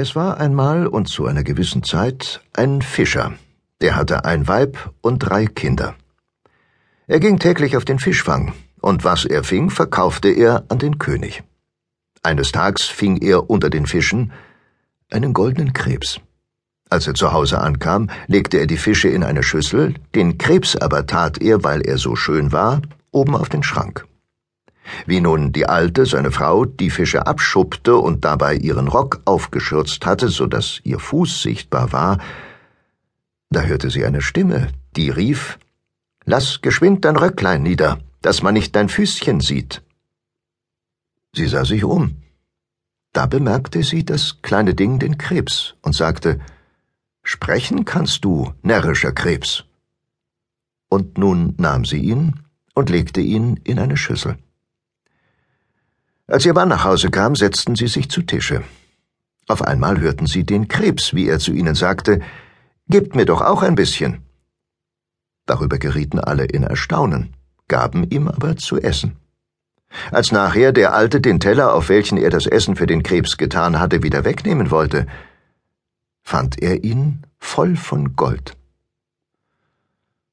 Es war einmal und zu einer gewissen Zeit ein Fischer, der hatte ein Weib und drei Kinder. Er ging täglich auf den Fischfang, und was er fing, verkaufte er an den König. Eines Tags fing er unter den Fischen einen goldenen Krebs. Als er zu Hause ankam, legte er die Fische in eine Schüssel, den Krebs aber tat er, weil er so schön war, oben auf den Schrank. Wie nun die Alte, seine Frau, die Fische abschuppte und dabei ihren Rock aufgeschürzt hatte, so dass ihr Fuß sichtbar war, da hörte sie eine Stimme, die rief Lass geschwind dein Röcklein nieder, dass man nicht dein Füßchen sieht. Sie sah sich um. Da bemerkte sie das kleine Ding den Krebs und sagte Sprechen kannst du, närrischer Krebs. Und nun nahm sie ihn und legte ihn in eine Schüssel. Als ihr Mann nach Hause kam, setzten sie sich zu Tische. Auf einmal hörten sie den Krebs, wie er zu ihnen sagte, Gebt mir doch auch ein bisschen. Darüber gerieten alle in Erstaunen, gaben ihm aber zu essen. Als nachher der Alte den Teller, auf welchen er das Essen für den Krebs getan hatte, wieder wegnehmen wollte, fand er ihn voll von Gold.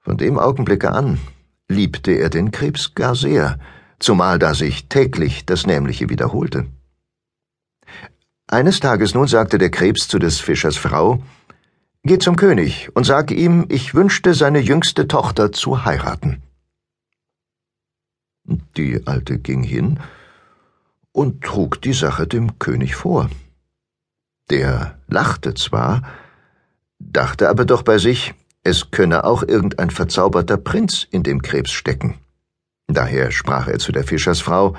Von dem Augenblicke an liebte er den Krebs gar sehr, zumal da sich täglich das Nämliche wiederholte. Eines Tages nun sagte der Krebs zu des Fischers Frau, Geh zum König und sag ihm, ich wünschte, seine jüngste Tochter zu heiraten. Die Alte ging hin und trug die Sache dem König vor. Der lachte zwar, dachte aber doch bei sich, es könne auch irgendein verzauberter Prinz in dem Krebs stecken. Daher sprach er zu der Fischersfrau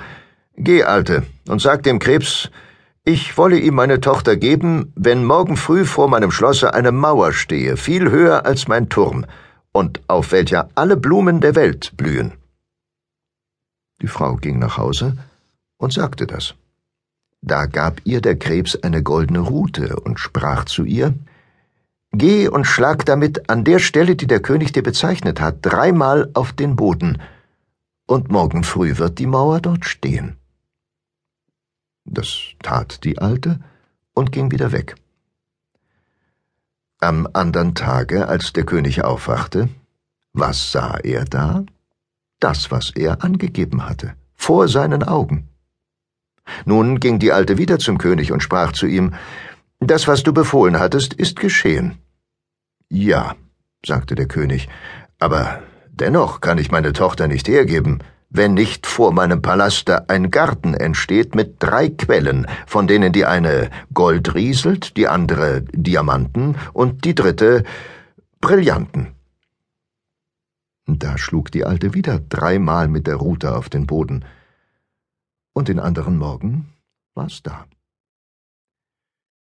Geh, Alte, und sag dem Krebs, ich wolle ihm meine Tochter geben, wenn morgen früh vor meinem Schlosse eine Mauer stehe, viel höher als mein Turm, und auf welcher alle Blumen der Welt blühen. Die Frau ging nach Hause und sagte das. Da gab ihr der Krebs eine goldene Rute und sprach zu ihr Geh und schlag damit an der Stelle, die der König dir bezeichnet hat, dreimal auf den Boden, und morgen früh wird die Mauer dort stehen. Das tat die Alte und ging wieder weg. Am andern Tage, als der König aufwachte, was sah er da? Das, was er angegeben hatte, vor seinen Augen. Nun ging die Alte wieder zum König und sprach zu ihm, Das, was du befohlen hattest, ist geschehen. Ja, sagte der König, aber Dennoch kann ich meine Tochter nicht hergeben, wenn nicht vor meinem Palaste ein Garten entsteht mit drei Quellen, von denen die eine Gold rieselt, die andere Diamanten und die dritte Brillanten. Da schlug die Alte wieder dreimal mit der Rute auf den Boden, und den anderen Morgen war's da.